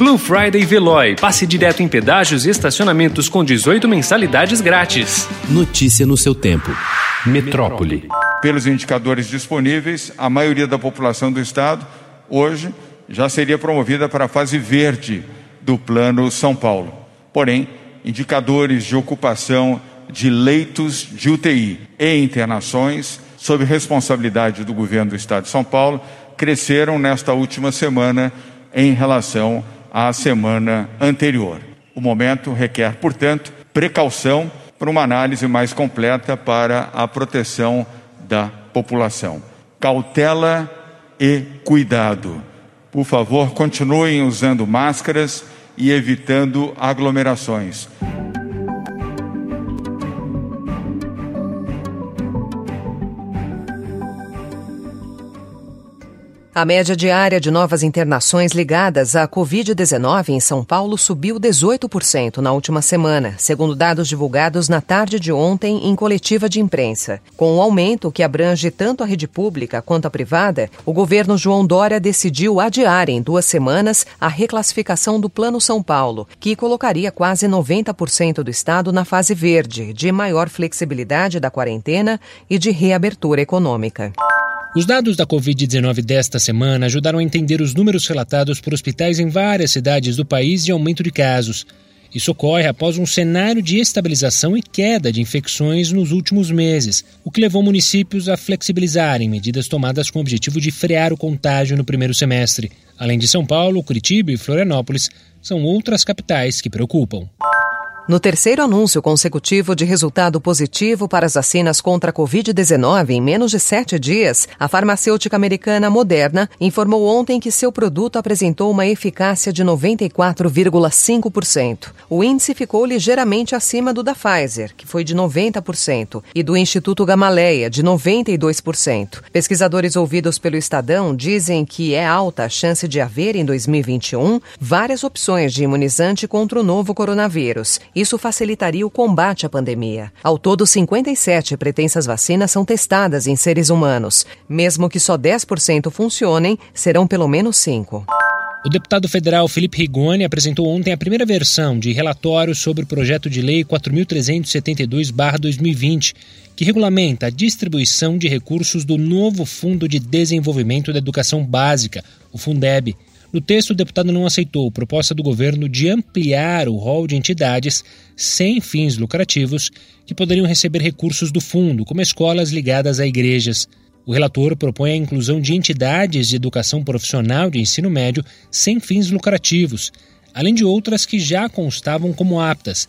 Blue Friday Veloy. Passe direto em pedágios e estacionamentos com 18 mensalidades grátis. Notícia no seu tempo. Metrópole. Pelos indicadores disponíveis, a maioria da população do estado hoje já seria promovida para a fase verde do Plano São Paulo. Porém, indicadores de ocupação de leitos de UTI e internações, sob responsabilidade do governo do estado de São Paulo, cresceram nesta última semana em relação à semana anterior. O momento requer, portanto, precaução para uma análise mais completa para a proteção da população. Cautela e cuidado. Por favor, continuem usando máscaras e evitando aglomerações. A média diária de novas internações ligadas à Covid-19 em São Paulo subiu 18% na última semana, segundo dados divulgados na tarde de ontem em coletiva de imprensa. Com o aumento que abrange tanto a rede pública quanto a privada, o governo João Dória decidiu adiar em duas semanas a reclassificação do Plano São Paulo, que colocaria quase 90% do estado na fase verde, de maior flexibilidade da quarentena e de reabertura econômica. Os dados da Covid-19 desta semana ajudaram a entender os números relatados por hospitais em várias cidades do país de aumento de casos. Isso ocorre após um cenário de estabilização e queda de infecções nos últimos meses, o que levou municípios a flexibilizarem medidas tomadas com o objetivo de frear o contágio no primeiro semestre. Além de São Paulo, Curitiba e Florianópolis, são outras capitais que preocupam. No terceiro anúncio consecutivo de resultado positivo para as vacinas contra a Covid-19 em menos de sete dias, a farmacêutica americana Moderna informou ontem que seu produto apresentou uma eficácia de 94,5%. O índice ficou ligeiramente acima do da Pfizer, que foi de 90%, e do Instituto Gamaleia, de 92%. Pesquisadores ouvidos pelo Estadão dizem que é alta a chance de haver em 2021 várias opções de imunizante contra o novo coronavírus isso facilitaria o combate à pandemia. Ao todo, 57 pretensas vacinas são testadas em seres humanos. Mesmo que só 10% funcionem, serão pelo menos 5. O deputado federal Felipe Rigoni apresentou ontem a primeira versão de relatório sobre o projeto de lei 4372-2020, que regulamenta a distribuição de recursos do novo Fundo de Desenvolvimento da Educação Básica, o Fundeb. No texto, o deputado não aceitou proposta do governo de ampliar o rol de entidades sem fins lucrativos que poderiam receber recursos do fundo, como escolas ligadas a igrejas. O relator propõe a inclusão de entidades de educação profissional de ensino médio sem fins lucrativos, além de outras que já constavam como aptas,